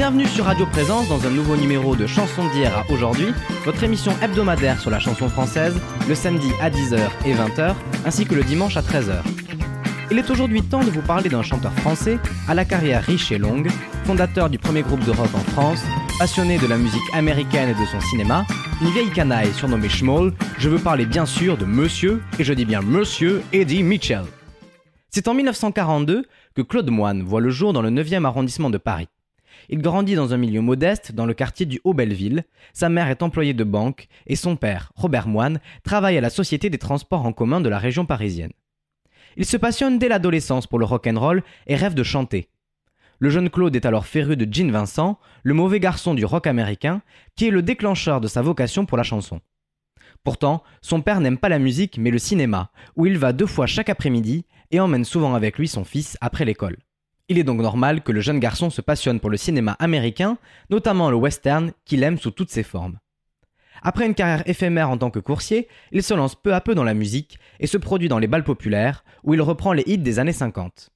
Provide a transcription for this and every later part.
Bienvenue sur Radio Présence dans un nouveau numéro de Chansons d'hier à aujourd'hui, votre émission hebdomadaire sur la chanson française, le samedi à 10h et 20h, ainsi que le dimanche à 13h. Il est aujourd'hui temps de vous parler d'un chanteur français à la carrière riche et longue, fondateur du premier groupe de rock en France, passionné de la musique américaine et de son cinéma, une vieille canaille surnommée Schmoll, je veux parler bien sûr de Monsieur, et je dis bien Monsieur Eddie Mitchell. C'est en 1942 que Claude Moine voit le jour dans le 9e arrondissement de Paris. Il grandit dans un milieu modeste dans le quartier du Haut-Belleville. Sa mère est employée de banque et son père, Robert Moine, travaille à la Société des transports en commun de la région parisienne. Il se passionne dès l'adolescence pour le rock'n'roll et rêve de chanter. Le jeune Claude est alors féru de Gene Vincent, le mauvais garçon du rock américain, qui est le déclencheur de sa vocation pour la chanson. Pourtant, son père n'aime pas la musique mais le cinéma, où il va deux fois chaque après-midi et emmène souvent avec lui son fils après l'école. Il est donc normal que le jeune garçon se passionne pour le cinéma américain, notamment le western, qu'il aime sous toutes ses formes. Après une carrière éphémère en tant que coursier, il se lance peu à peu dans la musique et se produit dans les balles populaires, où il reprend les hits des années 50.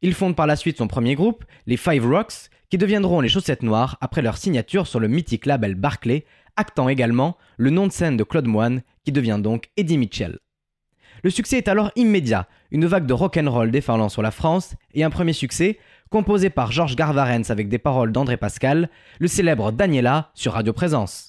Il fonde par la suite son premier groupe, les Five Rocks, qui deviendront les Chaussettes Noires après leur signature sur le mythique label Barclay, actant également le nom de scène de Claude Moine, qui devient donc Eddie Mitchell. Le succès est alors immédiat, une vague de rock'n'roll déferlant sur la France, et un premier succès, composé par Georges Garvarens avec des paroles d'André Pascal, le célèbre Daniela sur Radio Présence.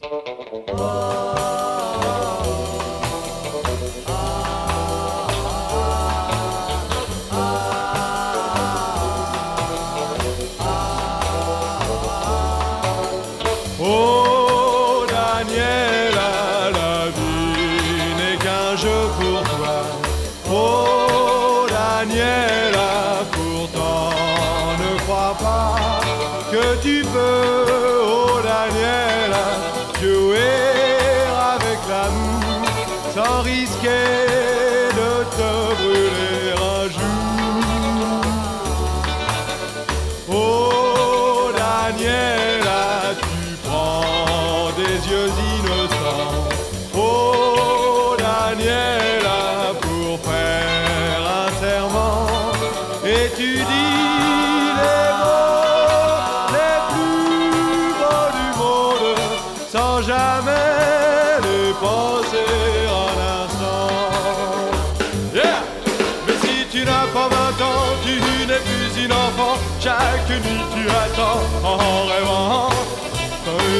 En rêvant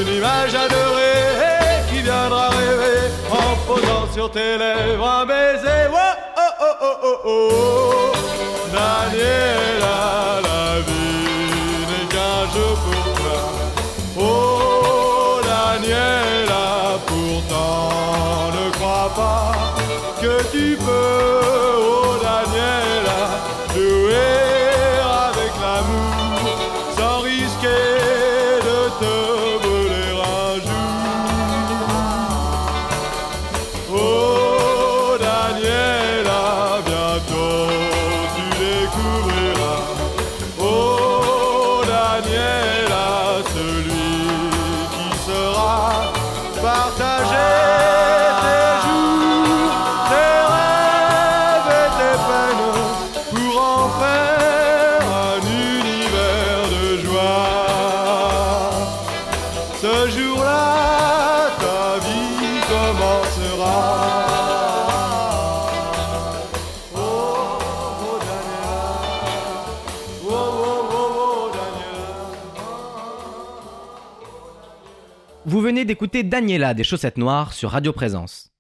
une image adorée qui viendra rêver en posant sur tes lèvres un baiser. Oh, oh, oh, oh, oh. Daniela, la vie n'est qu'un jeu pour toi. Oh, Daniela, pourtant ne crois pas que tu peux, d'écouter Daniela des Chaussettes Noires sur Radio Présence.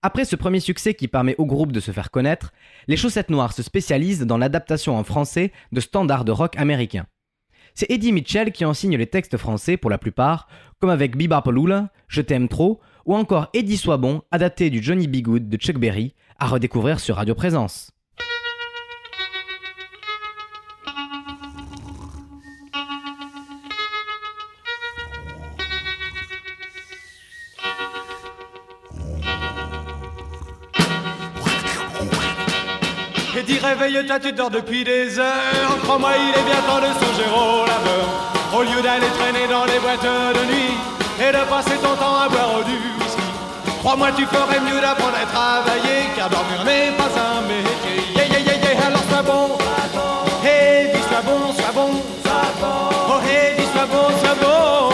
Après ce premier succès qui permet au groupe de se faire connaître, les Chaussettes Noires se spécialisent dans l'adaptation en français de standards de rock américains. C'est Eddie Mitchell qui en signe les textes français pour la plupart, comme avec Bebopaloola, Je t'aime trop, ou encore Eddie Sois bon, adapté du Johnny B. De Chuck Berry, à redécouvrir sur Radio Présence. réveille, toi tu dors depuis des heures. Crois-moi, il est bien temps de songer au laveur. Au lieu d'aller traîner dans les boîtes de nuit et de passer ton temps à boire du whisky. Crois-moi, tu ferais mieux d'apprendre à travailler car dormir n'est pas un métier. Yeah, yeah, yeah, yeah, alors sois bon. Hey, dis sois bon, sois bon. Oh, hey, dis sois bon, sois bon.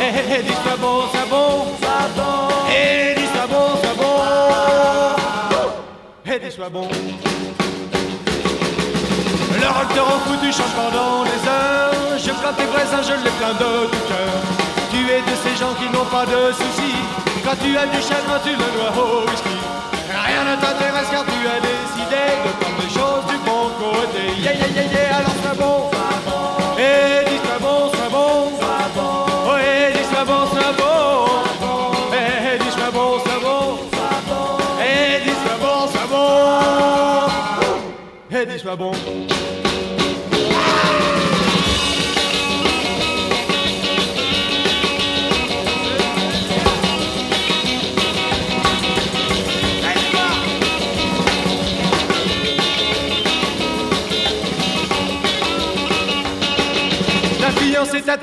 Hey, hey, dis sois bon, sois bon. Hey, dis sois bon, sois bon. Hey, dis sois bon rend fou, tu changes pendant les heures. Je plante tes voisins, je les plains de tout cœur. Tu es de ces gens qui n'ont pas de soucis. Quand tu as du chagrin, tu le dois au whisky.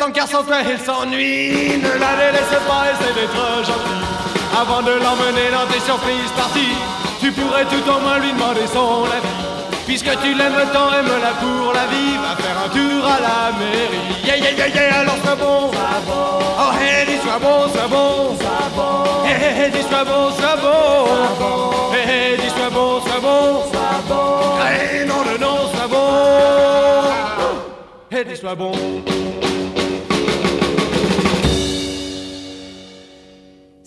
Car sans toi elle s'ennuie. Ne la délaisse pas, essaie d'être gentil Avant de l'emmener dans tes surprises parties Tu pourrais tout au moins lui demander son avis. Puisque tu l'aimes tant, aime-la pour la vie Va faire un tour à la mairie. Yeah yeah yeah yeah, alors sois bon Oh hey, dis sois bon, sois bon. Hey hey hey, dis sois bon, sois bon. Hey hey, dis sois bon, sois bon. Hey non le non, sois bon. Hey, dis sois bon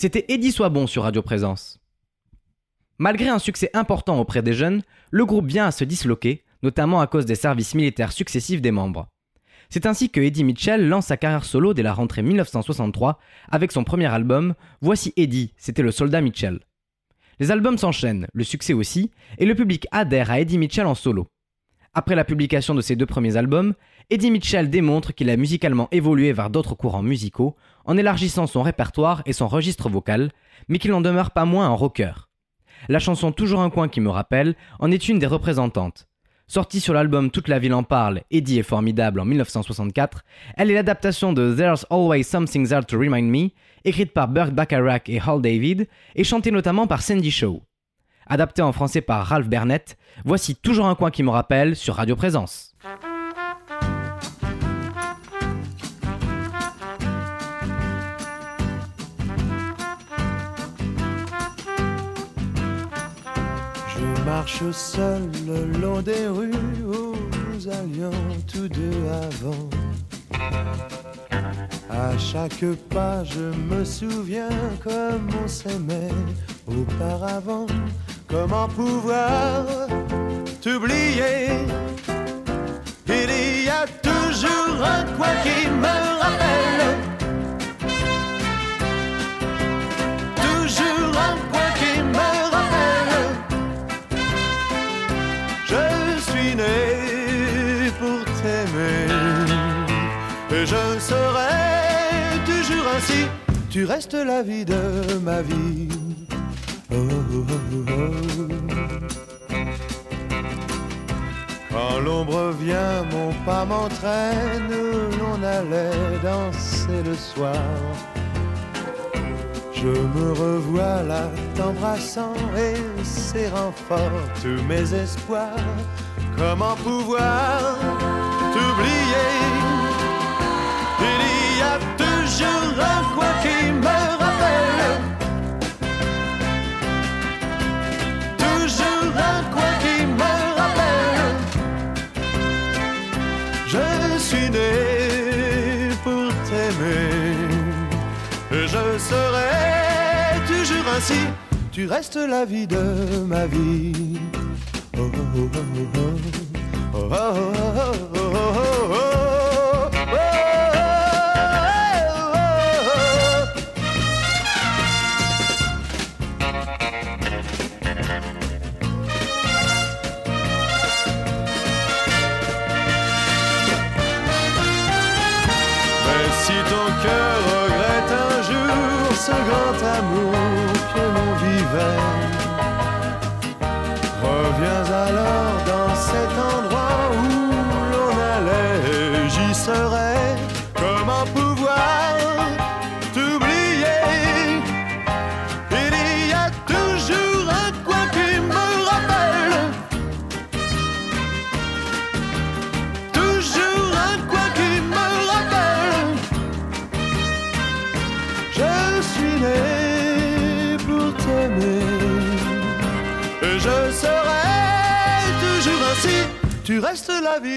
C'était Eddie Soit Bon sur Radio Présence. Malgré un succès important auprès des jeunes, le groupe vient à se disloquer, notamment à cause des services militaires successifs des membres. C'est ainsi que Eddie Mitchell lance sa carrière solo dès la rentrée 1963 avec son premier album Voici Eddie, c'était le soldat Mitchell. Les albums s'enchaînent, le succès aussi, et le public adhère à Eddie Mitchell en solo. Après la publication de ses deux premiers albums, Eddie Mitchell démontre qu'il a musicalement évolué vers d'autres courants musicaux en élargissant son répertoire et son registre vocal, mais qu'il n'en demeure pas moins un rocker. La chanson Toujours un coin qui me rappelle en est une des représentantes. Sortie sur l'album Toute la ville en parle, Eddie est formidable en 1964, elle est l'adaptation de There's Always Something There to Remind Me, écrite par Burt Bacharach et Hal David, et chantée notamment par Sandy Shaw. Adaptée en français par Ralph Bernett, voici Toujours un coin qui me rappelle sur Radio Présence. Marche seul le long des rues où nous allions tous deux avant. À chaque pas, je me souviens comme on s'aimait auparavant. Comment pouvoir t'oublier? Il y a toujours un coin qui me rappelle. Toujours Tu restes la vie de ma vie. Oh, oh, oh. Quand l'ombre vient, mon pas m'entraîne. L'on allait danser le soir. Je me revois là t'embrassant et serrant fort tous mes espoirs. Comment pouvoir t'oublier? Y a toujours un coin qui me rappelle. Toujours un coin qui me rappelle. Je suis né pour t'aimer. Et je serai toujours ainsi. Tu restes la vie de ma vie. Oh, oh, oh, oh, oh. Oh, oh, oh,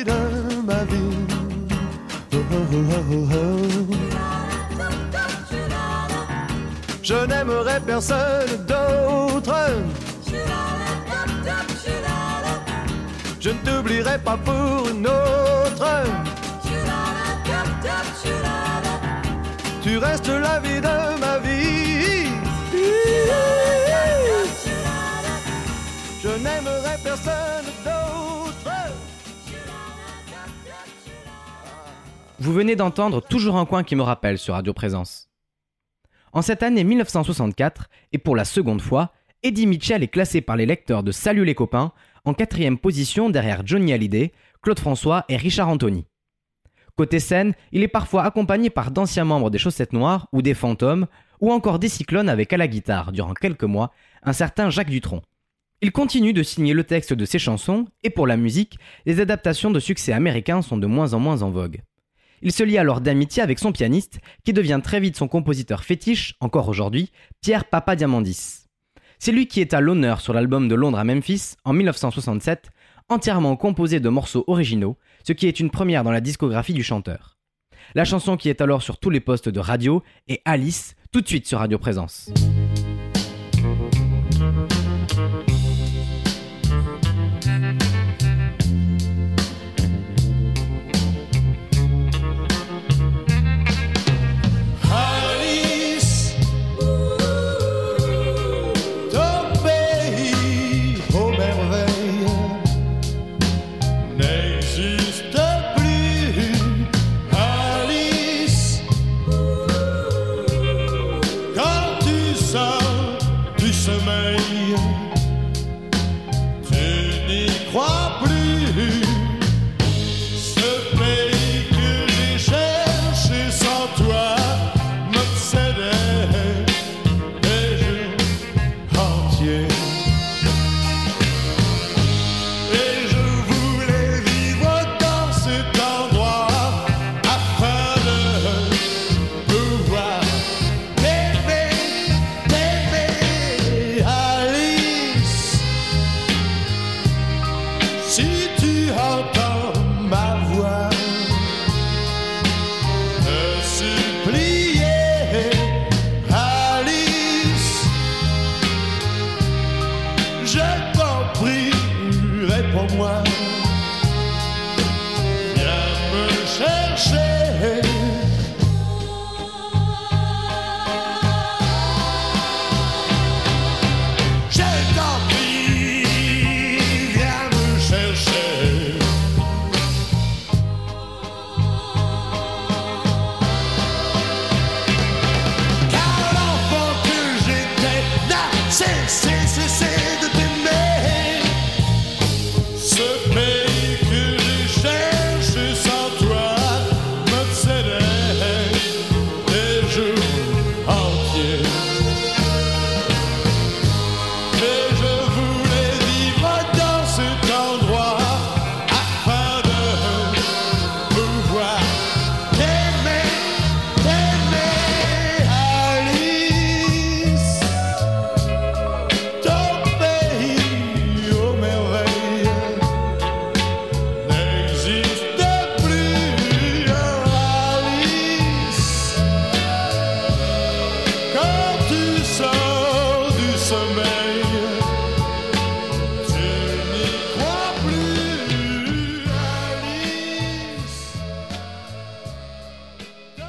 de ma vie. Oh, oh, oh, Je n'aimerai personne d'autre. Je ne t'oublierai pas pour une autre. Tu restes la vie de ma vie. Je n'aimerai personne Vous venez d'entendre Toujours un coin qui me rappelle sur Radio Présence. En cette année 1964, et pour la seconde fois, Eddie Mitchell est classé par les lecteurs de Salut les copains en quatrième position derrière Johnny Hallyday, Claude François et Richard Anthony. Côté scène, il est parfois accompagné par d'anciens membres des Chaussettes Noires ou des Fantômes, ou encore des Cyclones avec à la guitare, durant quelques mois, un certain Jacques Dutronc. Il continue de signer le texte de ses chansons, et pour la musique, les adaptations de succès américains sont de moins en moins en vogue. Il se lie alors d'amitié avec son pianiste, qui devient très vite son compositeur fétiche, encore aujourd'hui, Pierre Papa Diamandis. C'est lui qui est à l'honneur sur l'album de Londres à Memphis en 1967, entièrement composé de morceaux originaux, ce qui est une première dans la discographie du chanteur. La chanson qui est alors sur tous les postes de radio est Alice, tout de suite sur Radio Présence. Je t'en prie, réponds-moi.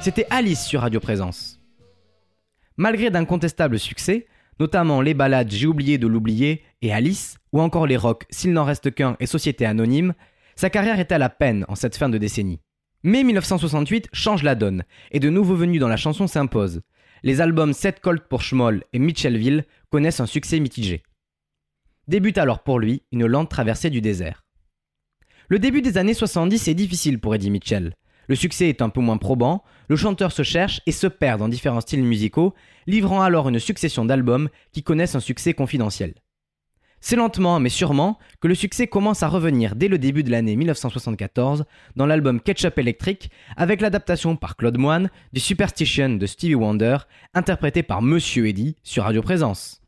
C'était Alice sur Radio Présence. Malgré d'incontestables succès, notamment les ballades J'ai oublié de l'oublier et Alice, ou encore les rocks S'il n'en reste qu'un et Société Anonyme, sa carrière est à la peine en cette fin de décennie. Mais 1968 change la donne, et de nouveaux venus dans la chanson s'imposent. Les albums 7 Colt pour Schmoll et Mitchellville connaissent un succès mitigé. Débute alors pour lui une lente traversée du désert. Le début des années 70 est difficile pour Eddie Mitchell. Le succès est un peu moins probant, le chanteur se cherche et se perd dans différents styles musicaux, livrant alors une succession d'albums qui connaissent un succès confidentiel. C'est lentement mais sûrement que le succès commence à revenir dès le début de l'année 1974 dans l'album Ketchup Electric avec l'adaptation par Claude Moine du Superstition de Stevie Wonder interprété par Monsieur Eddie sur Radio Présence.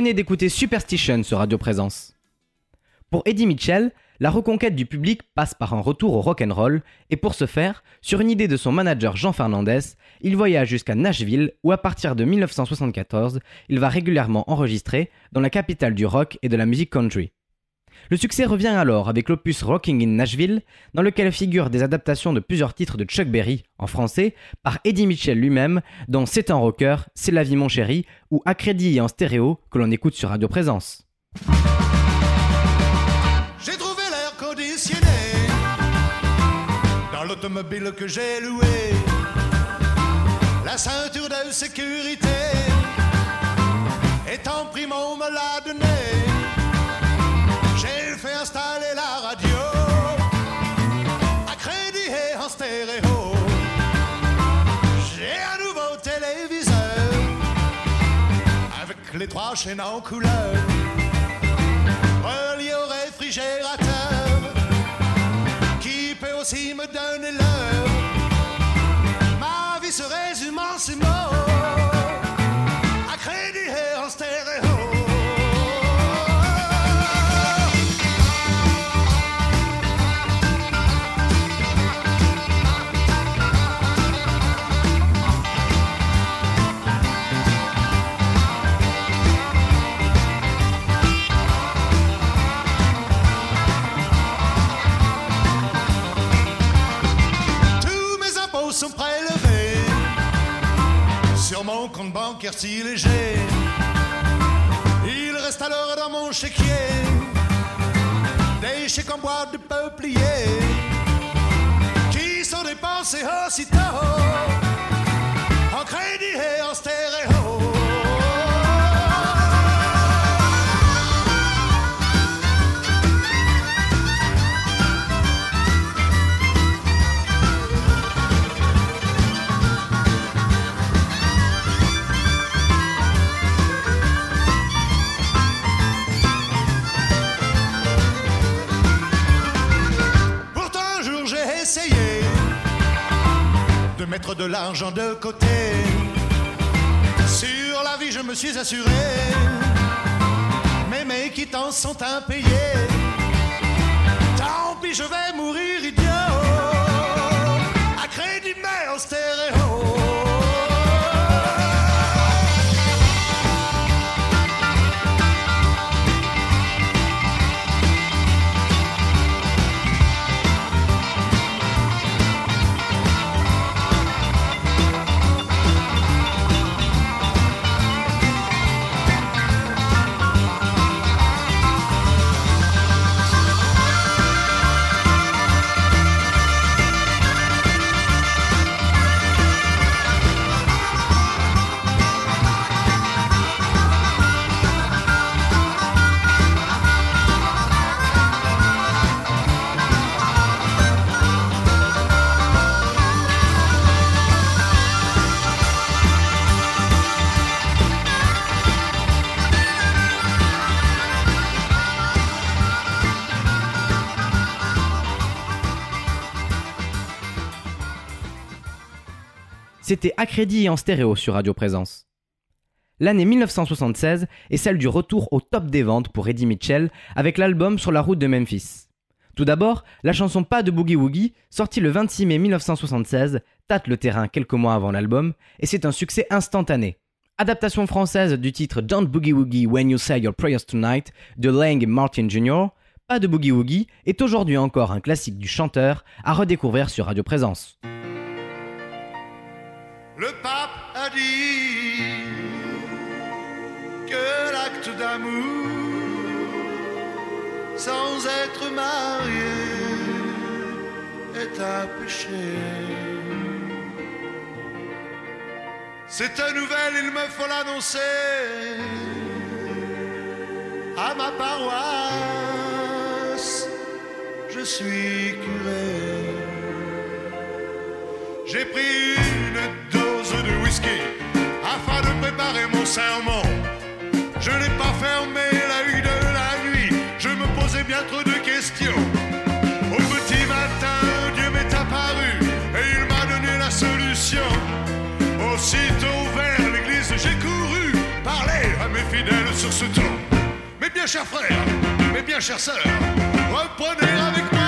Venez d'écouter Superstition sur Radio Présence. Pour Eddie Mitchell, la reconquête du public passe par un retour au rock'n'roll et pour ce faire, sur une idée de son manager Jean Fernandez, il voyage jusqu'à Nashville où à partir de 1974, il va régulièrement enregistrer dans la capitale du rock et de la musique country. Le succès revient alors avec l'opus Rocking in Nashville, dans lequel figurent des adaptations de plusieurs titres de Chuck Berry, en français, par Eddie Mitchell lui-même, dont C'est un rocker, C'est la vie mon chéri, ou à et en stéréo, que l'on écoute sur Radio Présence. J'ai trouvé l'air conditionné dans l'automobile que j'ai loué. La ceinture de sécurité prime, on me l'a. Les trois chaînes en couleur compte bancaire si léger. Il reste alors dans mon chéquier des chèques en bois de peuplier qui sont dépensés aussitôt en crédit et en stéréo. Mettre de l'argent de côté. Sur la vie je me suis assuré, mais mes quittances sont impayées. Tant pis je vais mourir idiot, à crédit mais en stéréo. C'était à crédit et en stéréo sur Radio Présence. L'année 1976 est celle du retour au top des ventes pour Eddie Mitchell avec l'album Sur la route de Memphis. Tout d'abord, la chanson Pas de Boogie Woogie, sortie le 26 mai 1976, tâte le terrain quelques mois avant l'album et c'est un succès instantané. Adaptation française du titre Don't Boogie Woogie When You Say Your Prayers Tonight de Lang Martin Jr., Pas de Boogie Woogie est aujourd'hui encore un classique du chanteur à redécouvrir sur Radio Présence. Le pape a dit que l'acte d'amour sans être marié est un péché. Cette nouvelle, il me faut l'annoncer à ma paroisse. Je suis curé. J'ai pris une de whisky afin de préparer mon sermon. Je n'ai pas fermé l'œil de la nuit, je me posais bien trop de questions. Au petit matin, Dieu m'est apparu et il m'a donné la solution. Aussitôt vers l'église, j'ai couru parler à mes fidèles sur ce ton. Mes bien chers frères, mes bien chères sœurs, reprenez avec moi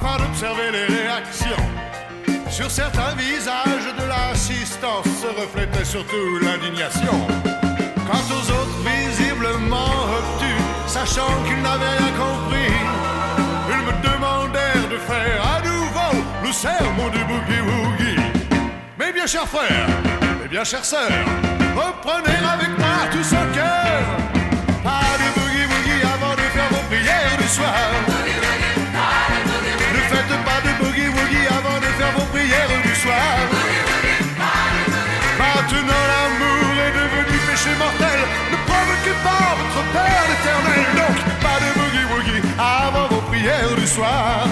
afin d'observer les réactions. Sur certains visages de l'assistance se reflétait surtout l'indignation. Quant aux autres visiblement obtus, sachant qu'ils n'avaient rien compris, ils me demandèrent de faire à nouveau le sermon du boogie woogie. Mes bien chers frères, mes bien chères sœurs, reprenez avec moi tout son cœur. Pas de boogie woogie avant de faire vos prières du soir. Soir. Maintenant l'amour est devenu péché mortel. Ne provoquez pas votre Père éternel. Donc pas de boogie woogie avant vos prières du soir.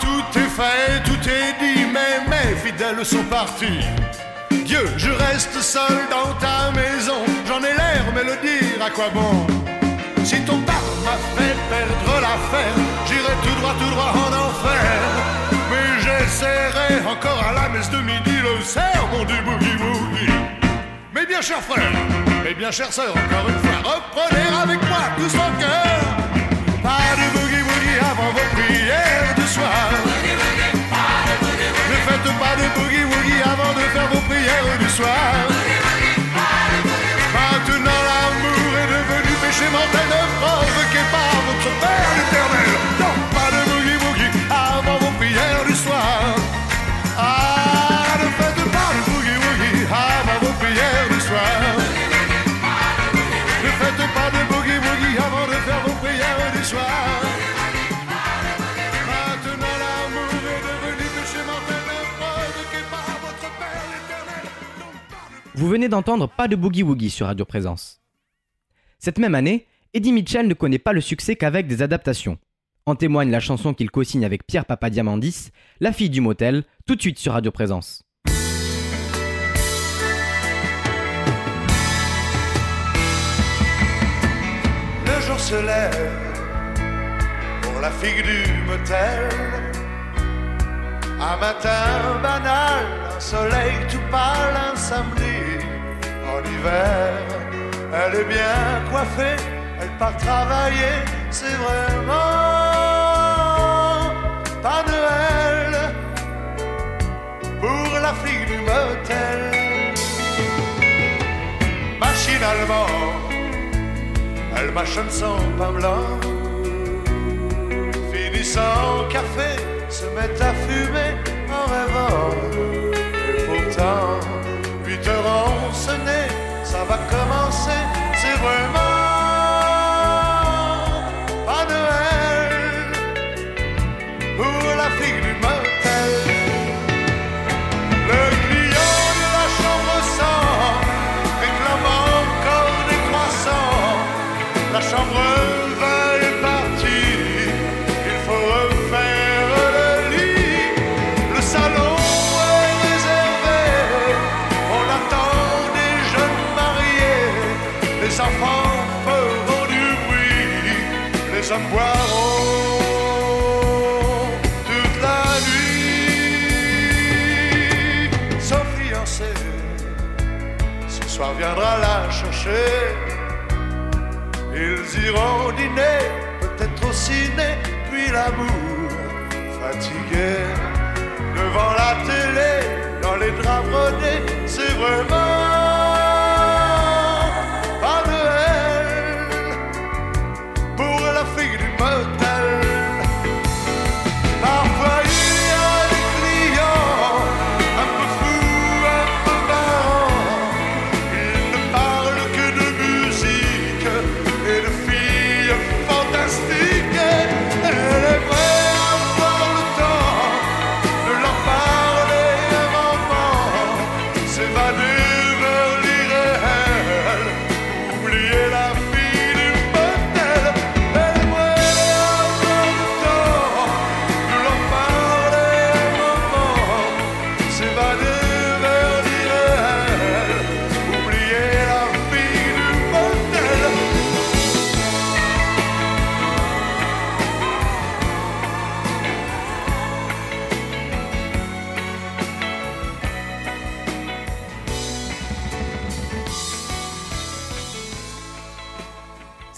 Tout est fait, tout est dit, mais mes fidèles sont partis. Dieu, je reste seul dans ta maison, j'en ai l'air, mais le dire à quoi bon? Si ton père m'a fait perdre l'affaire, j'irai tout droit, tout droit en enfer. Mais j'essaierai encore à la messe de midi le sermon du boogie-woogie. Mes bien chers frères, mes bien chères sœurs, encore une fois, reprenez avec moi tous en cœur. Pas de avant vos prières du soir. Ne faites pas de boogie-woogie avant de faire vos prières du soir. Maintenant l'amour est devenu péché mortel Vous venez d'entendre Pas de Boogie Woogie sur Radio Présence. Cette même année, Eddie Mitchell ne connaît pas le succès qu'avec des adaptations. En témoigne la chanson qu'il co-signe avec Pierre Papadiamandis, La fille du motel, tout de suite sur Radio Présence. Le jour se lève pour la figue du motel. Un matin banal, un soleil tout pâle, un samedi en hiver. Elle est bien coiffée, elle part travailler, c'est vraiment pas Noël pour la fille du motel. Machinalement, elle mâchonne son pain blanc. Finissant café, se met à fumer en rêvant. Et pourtant, huit heures ont sonné, ça va commencer, c'est vraiment Iront dîner, peut-être au ciné, puis l'amour fatigué. Devant la télé, dans les draps brodés, c'est vraiment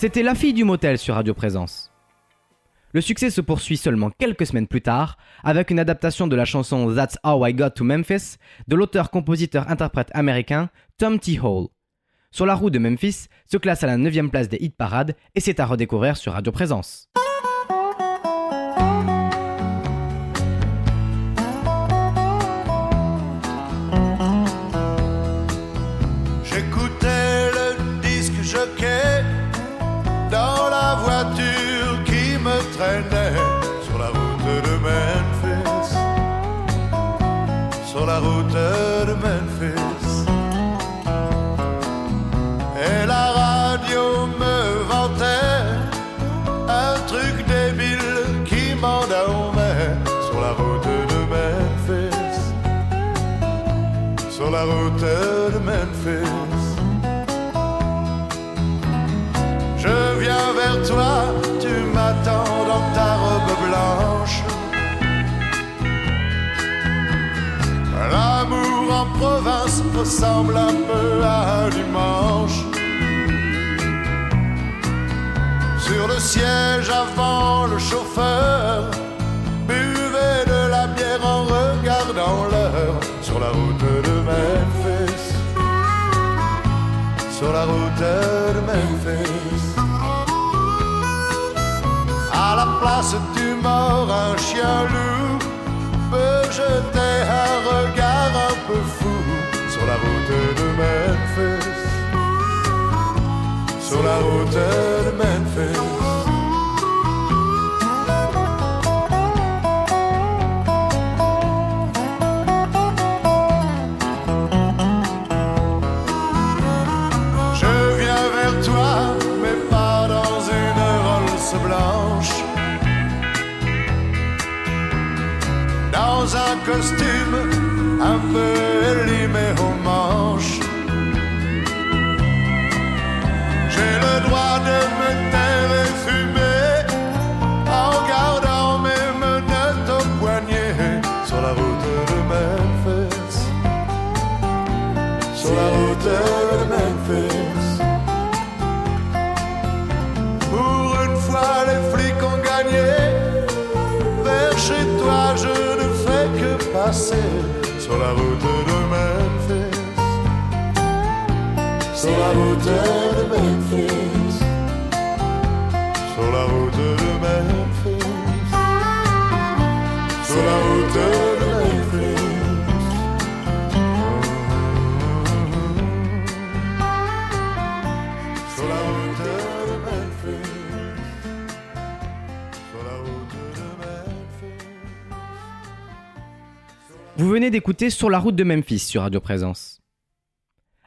C'était La fille du motel sur Radio Présence. Le succès se poursuit seulement quelques semaines plus tard avec une adaptation de la chanson That's How I Got to Memphis de l'auteur-compositeur-interprète américain Tom T. Hall. Sur la route de Memphis se classe à la 9 place des hit parades et c'est à redécouvrir sur Radio Présence. Ressemble un peu à un dimanche. Sur le siège avant le chauffeur, buvait de la bière en regardant l'heure sur la route de Memphis. Sur la route de Memphis. À la place du mort, un chien loup peut jeter un regard Sur la route de Memphis. Vous venez d'écouter Sur la route de Memphis sur Radio Présence.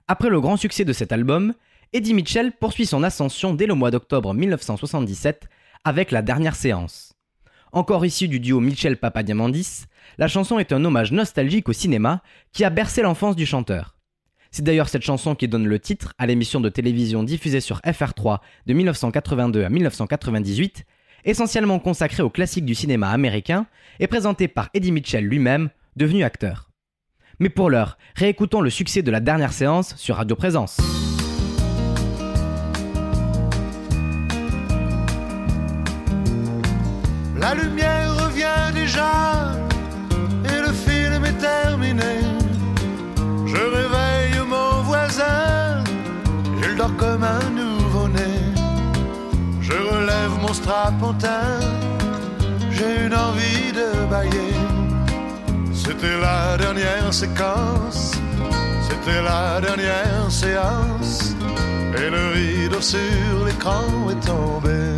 Après le grand succès de cet album, Eddie Mitchell poursuit son ascension dès le mois d'octobre 1977 avec La Dernière Séance. Encore issue du duo Mitchell Papadiamandis, la chanson est un hommage nostalgique au cinéma qui a bercé l'enfance du chanteur. C'est d'ailleurs cette chanson qui donne le titre à l'émission de télévision diffusée sur FR3 de 1982 à 1998, essentiellement consacrée aux classiques du cinéma américain et présentée par Eddie Mitchell lui-même, devenu acteur. Mais pour l'heure, réécoutons le succès de la dernière séance sur Radio Présence. La lumière revient déjà et le film est terminé. Je réveille mon voisin, il dort comme un nouveau-né. Je relève mon strapontin, j'ai une envie de bailler. C'était la dernière séquence, c'était la dernière séance, et le rideau sur l'écran est tombé.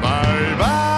Bye bye,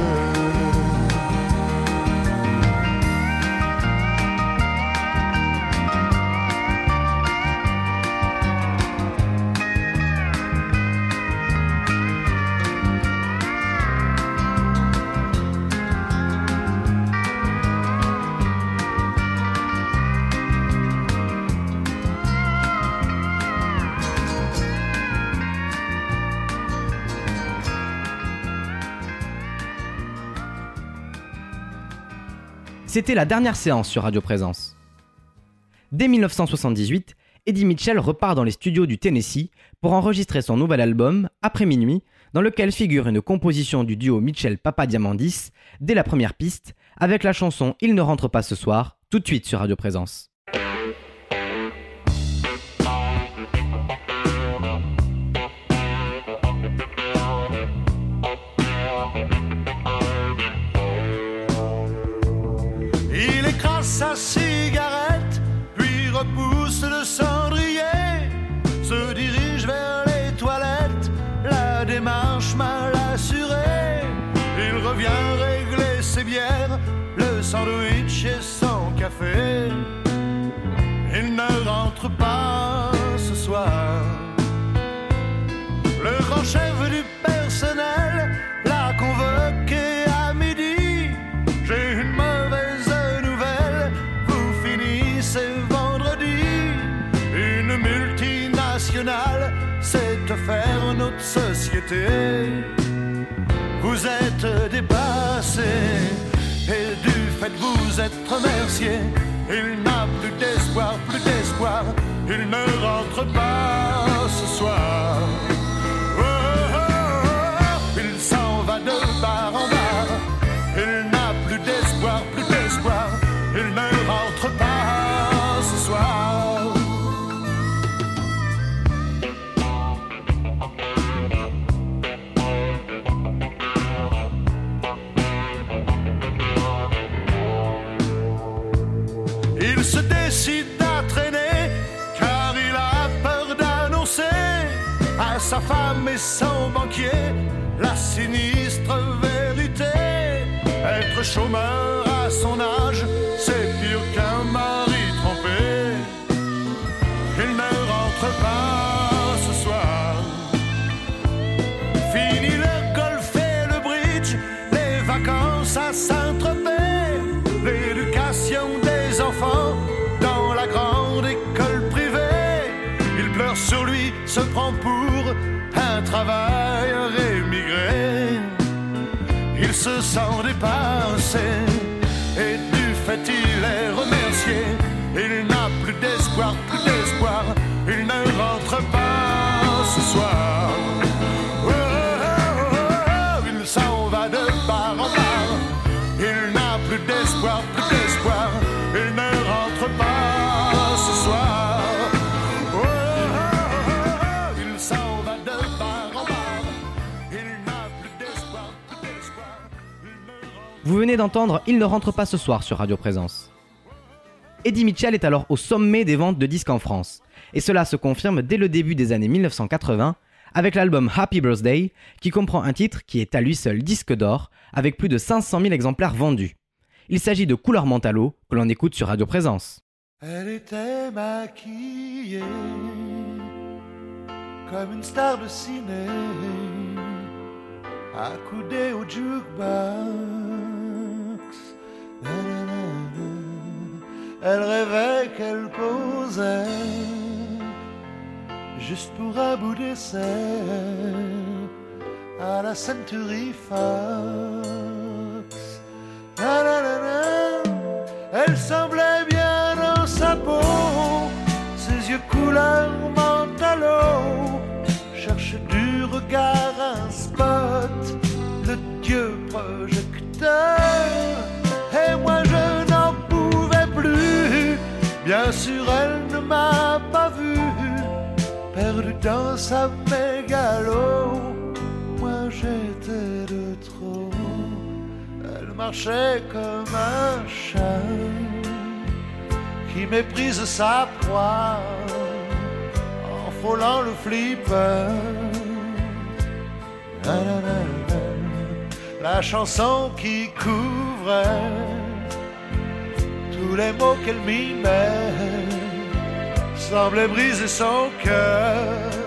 C'était la dernière séance sur Radio Présence. Dès 1978, Eddie Mitchell repart dans les studios du Tennessee pour enregistrer son nouvel album, Après minuit, dans lequel figure une composition du duo Mitchell-Papa Diamandis dès la première piste, avec la chanson Il ne rentre pas ce soir, tout de suite sur Radio Présence. Le sandwich et son café. Il ne rentre pas ce soir. Le grand chef du personnel l'a convoqué à midi. J'ai une mauvaise nouvelle, vous finissez vendredi. Une multinationale s'est offert notre société. Vous êtes dépassé et du fait vous êtes remercié. Il n'a plus d'espoir, plus d'espoir. Il ne rentre pas ce soir. Oh, oh, oh, il s'en va de bar en bar. Il n'a plus d'espoir, plus d'espoir. Il ne rentre pas sa femme et son banquier la sinistre vérité. Être chômeur à son âge, pause. Vous venez d'entendre Il ne rentre pas ce soir sur Radio Présence. Eddie Mitchell est alors au sommet des ventes de disques en France, et cela se confirme dès le début des années 1980 avec l'album Happy Birthday, qui comprend un titre qui est à lui seul disque d'or, avec plus de 500 000 exemplaires vendus. Il s'agit de Couleur Mentalo, que l'on écoute sur Radio Présence. Elle était maquillée comme une star de ciné. Elle rêvait qu'elle posait juste pour un bout à la Century Fox. Elle semblait bien dans sa peau, ses yeux couleur mentalo cherche du regard un spot, le dieu projecteur. Bien sûr, elle ne m'a pas vu, perdu dans sa mégalo. Moi, j'étais de trop. Elle marchait comme un chat qui méprise sa proie en frôlant le flipper. La chanson qui couvrait tous les mots qu'elle mimait semblait briser son cœur.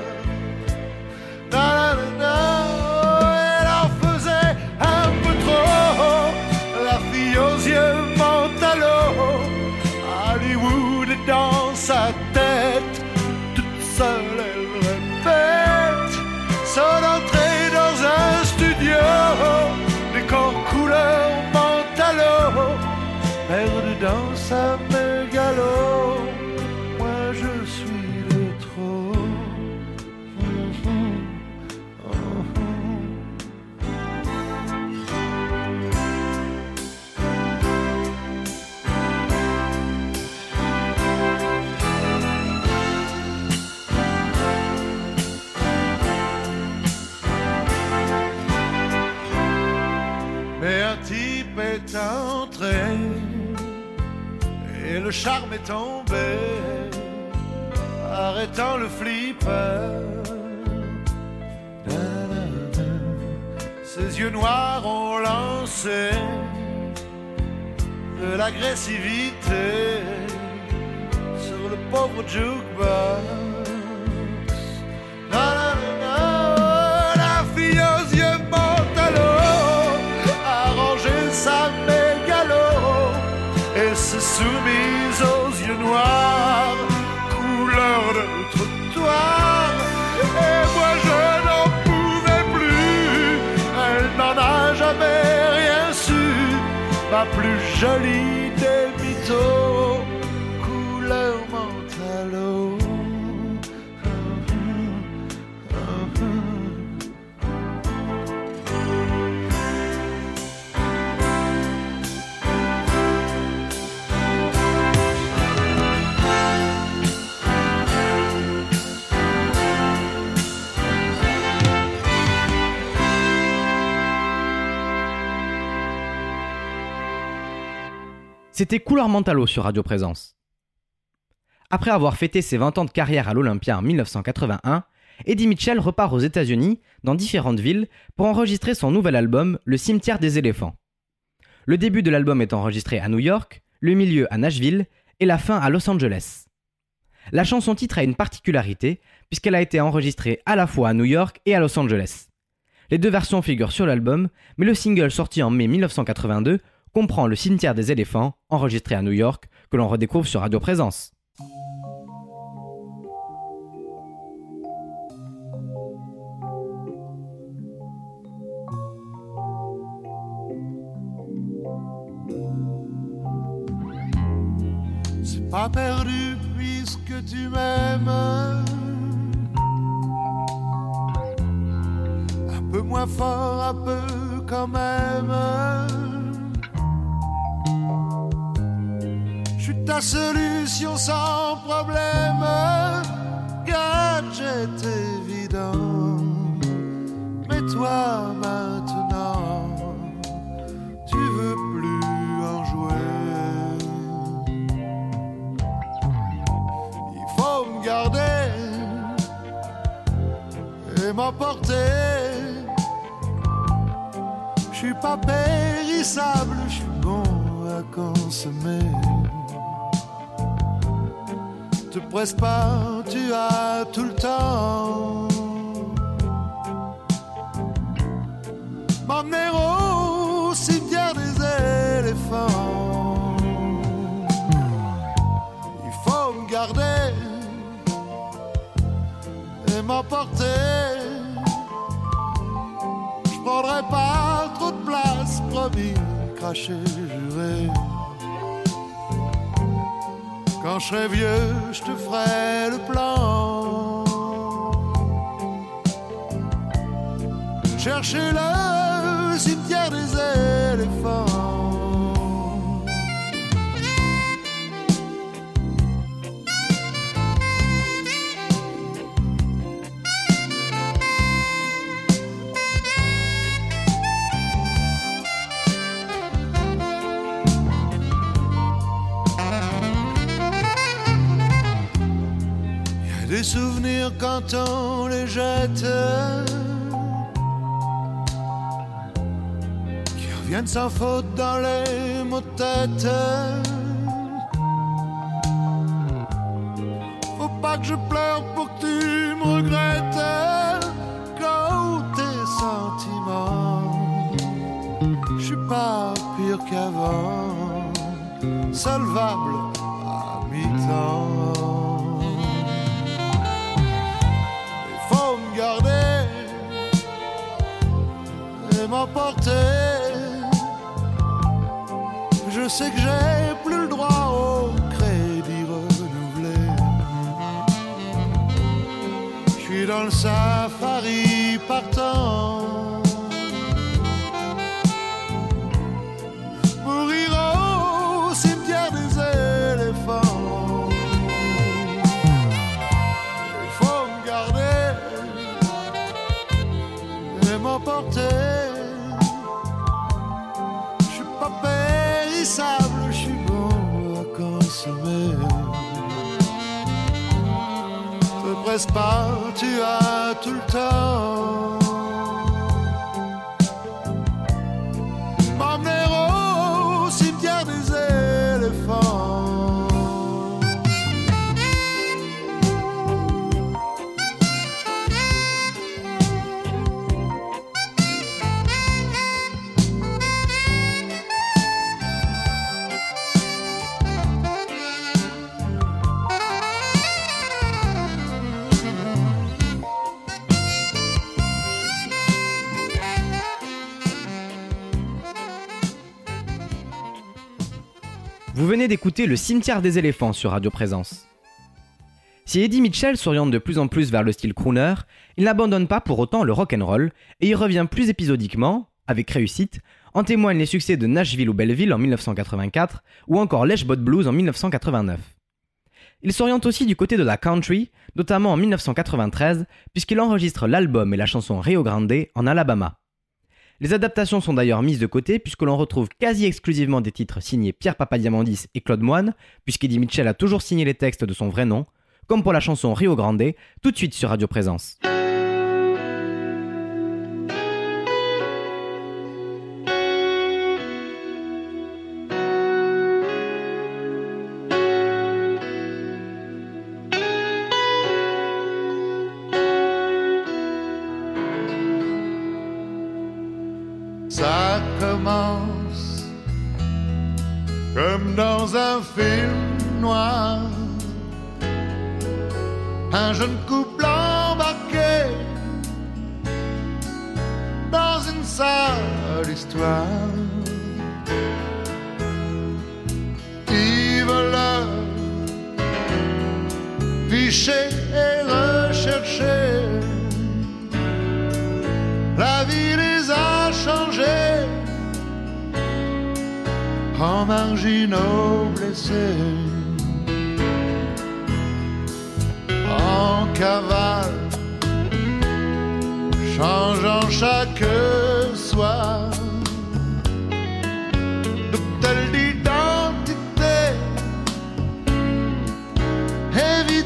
Charme est tombé, arrêtant le flipper. Ses yeux noirs ont lancé de l'agressivité sur le pauvre jukebox. C'était Couleur Mentalo sur Radio Présence. Après avoir fêté ses 20 ans de carrière à l'Olympia en 1981, Eddie Mitchell repart aux États-Unis, dans différentes villes, pour enregistrer son nouvel album Le cimetière des éléphants. Le début de l'album est enregistré à New York, le milieu à Nashville et la fin à Los Angeles. La chanson titre a une particularité, puisqu'elle a été enregistrée à la fois à New York et à Los Angeles. Les deux versions figurent sur l'album, mais le single sorti en mai 1982 comprend Le cimetière des éléphants, enregistré à New York, que l'on redécouvre sur Radio Présence. C'est pas perdu puisque tu m'aimes. Un peu moins fort, un peu quand même. Ta solution sans problème. Gadget évident. Mais toi maintenant, tu veux plus en jouer. Il faut me garder et m'emporter. Je suis pas périssable, je suis bon à consommer. Te presse pas, tu as tout le temps. M'emmener au cimetière des éléphants. Il faut me garder et m'emporter. Je prendrai pas trop de place, promis, cracher, juré. Quand je serai vieux, je te ferai le plan. Chercher murs quand on les jette. Qui reviennent sans faute dans les mots-têtes. Faut pas que je pleure pour que tu me regrettes. Quand tes sentiments, je suis pas pire qu'avant, solvable à mi-temps. M'emporter. Je sais que j'ai plus le droit au crédit renouvelé. Je suis dans le safari partant. Mourir au cimetière des éléphants. Il faut me garder et m'emporter. Presse pas, tu as tout le temps. Vous venez d'écouter Le cimetière des éléphants sur Radio Présence. Si Eddie Mitchell s'oriente de plus en plus vers le style crooner, il n'abandonne pas pour autant le rock'n'roll et y revient plus épisodiquement, avec réussite, en témoignent les succès de Nashville ou Belleville en 1984 ou encore Leshbot Blues en 1989. Il s'oriente aussi du côté de la country, notamment en 1993, puisqu'il enregistre l'album et la chanson Rio Grande en Alabama. Les adaptations sont d'ailleurs mises de côté puisque l'on retrouve quasi exclusivement des titres signés Pierre Papadiamandis et Claude Moine, puisqu'Eddie Mitchell a toujours signé les textes de son vrai nom, comme pour la chanson Rio Grande, tout de suite sur Radio Présence.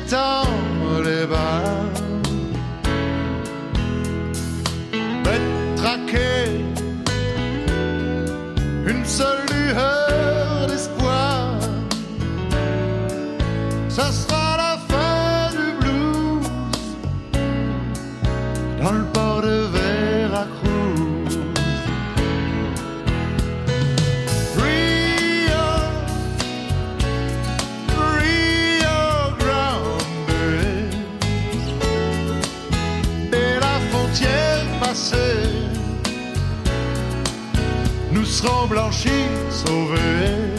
temps nous serons blanchis, sauvés.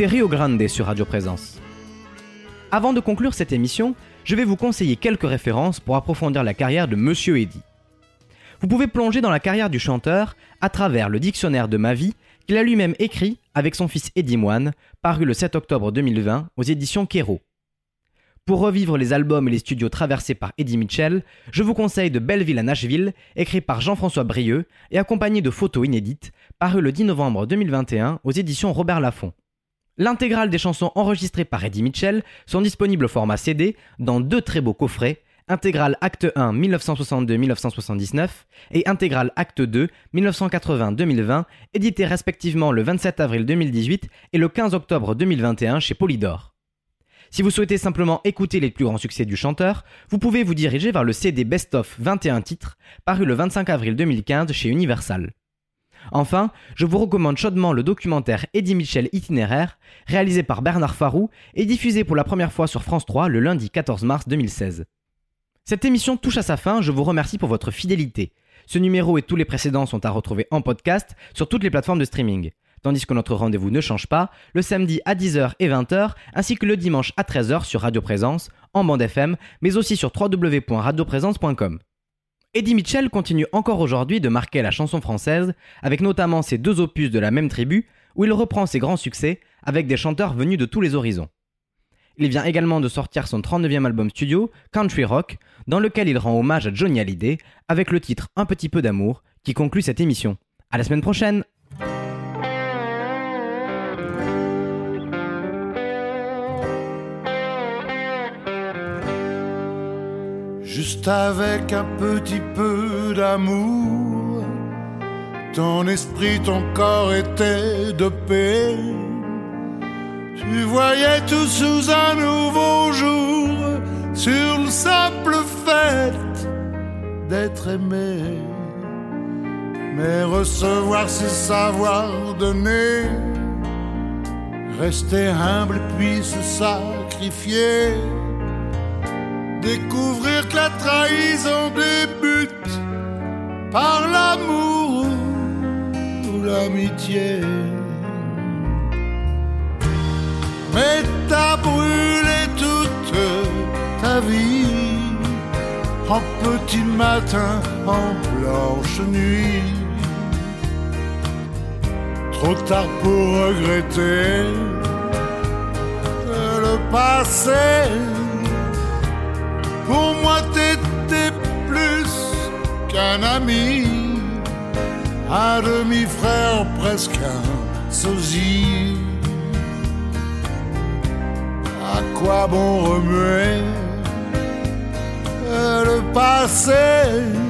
C'était Rio Grande sur Radio Présence. Avant de conclure cette émission, je vais vous conseiller quelques références pour approfondir la carrière de Monsieur Eddy. Vous pouvez plonger dans la carrière du chanteur à travers le dictionnaire de ma vie qu'il a lui-même écrit avec son fils Eddie Moine, paru le 7 octobre 2020 aux éditions Kero. Pour revivre les albums et les studios traversés par Eddie Mitchell, je vous conseille de Belleville à Nashville, écrit par Jean-François Brieux et accompagné de photos inédites, paru le 10 novembre 2021 aux éditions Robert Laffont. L'intégrale des chansons enregistrées par Eddie Mitchell sont disponibles au format CD dans deux très beaux coffrets, intégrale acte 1 1962-1979 et intégrale acte 2 1980-2020, édités respectivement le 27 avril 2018 et le 15 octobre 2021 chez Polydor. Si vous souhaitez simplement écouter les plus grands succès du chanteur, vous pouvez vous diriger vers le CD Best of 21 titres, paru le 25 avril 2015 chez Universal. Enfin, je vous recommande chaudement le documentaire Eddie Mitchell Itinéraire, réalisé par Bernard Farou et diffusé pour la première fois sur France 3 le lundi 14 mars 2016. Cette émission touche à sa fin, je vous remercie pour votre fidélité. Ce numéro et tous les précédents sont à retrouver en podcast sur toutes les plateformes de streaming. Tandis que notre rendez-vous ne change pas, le samedi à 10h et 20h, ainsi que le dimanche à 13h sur Radio Présence, en bande FM, mais aussi sur www.radioprésence.com. Eddie Mitchell continue encore aujourd'hui de marquer la chanson française, avec notamment ses deux opus de la même tribu, où il reprend ses grands succès avec des chanteurs venus de tous les horizons. Il vient également de sortir son 39e album studio, Country Rock, dans lequel il rend hommage à Johnny Hallyday, avec le titre Un petit peu d'amour, qui conclut cette émission. À la semaine prochaine! Juste avec un petit peu d'amour, ton esprit, ton corps était de paix. Tu voyais tout sous un nouveau jour, sur le simple fait d'être aimé. Mais recevoir, c'est savoir donner, rester humble puis se sacrifier. Découvrir que la trahison débute par l'amour ou l'amitié. Mais t'as brûlé toute ta vie en petit matin, en blanche nuit. Trop tard pour regretter le passé. Pour moi, t'étais plus qu'un ami, un demi-frère, presque un sosie. À quoi bon remuer le passé?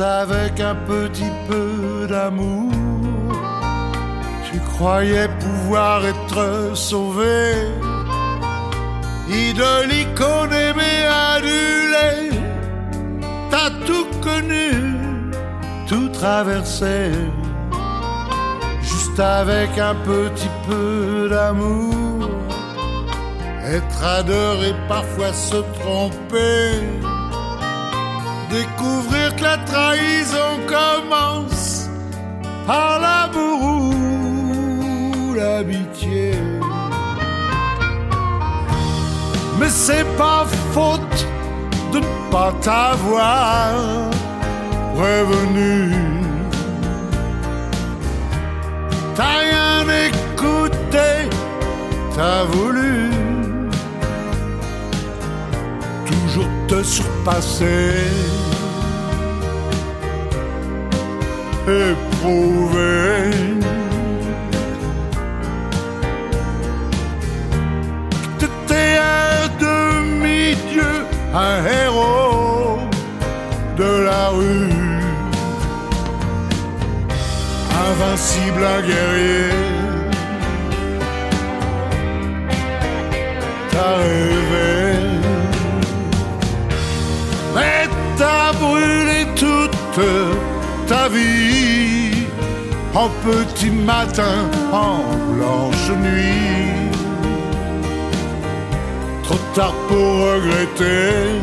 Avec un petit peu d'amour. Tu croyais pouvoir être sauvé, idole, icône aimée, adulée. T'as tout connu, tout traversé, juste avec un petit peu d'amour. Être adoré, parfois se tromper découvrir la trahison commence par l'amour ou l'amitié. Mais c'est pas faute de ne pas t'avoir prévenu. T'as rien écouté, t'as voulu toujours te surpasser. Éprouvé. T'étais demi-dieu, un héros de la rue, invincible, un guerrier. T'as rêvé, mais t'as brûlé toute ta vie en petit matin, en blanche nuit. Trop tard pour regretter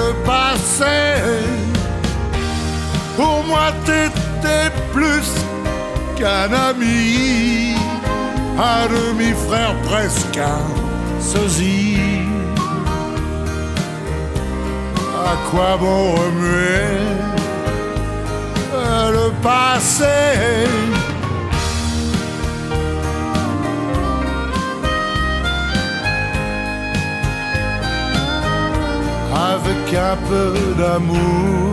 le passé. Pour moi, t'étais plus qu'un ami, un demi-frère presque un sosie. À quoi bon remuer le passé? Avec un peu d'amour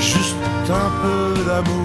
Juste un peu d'amour.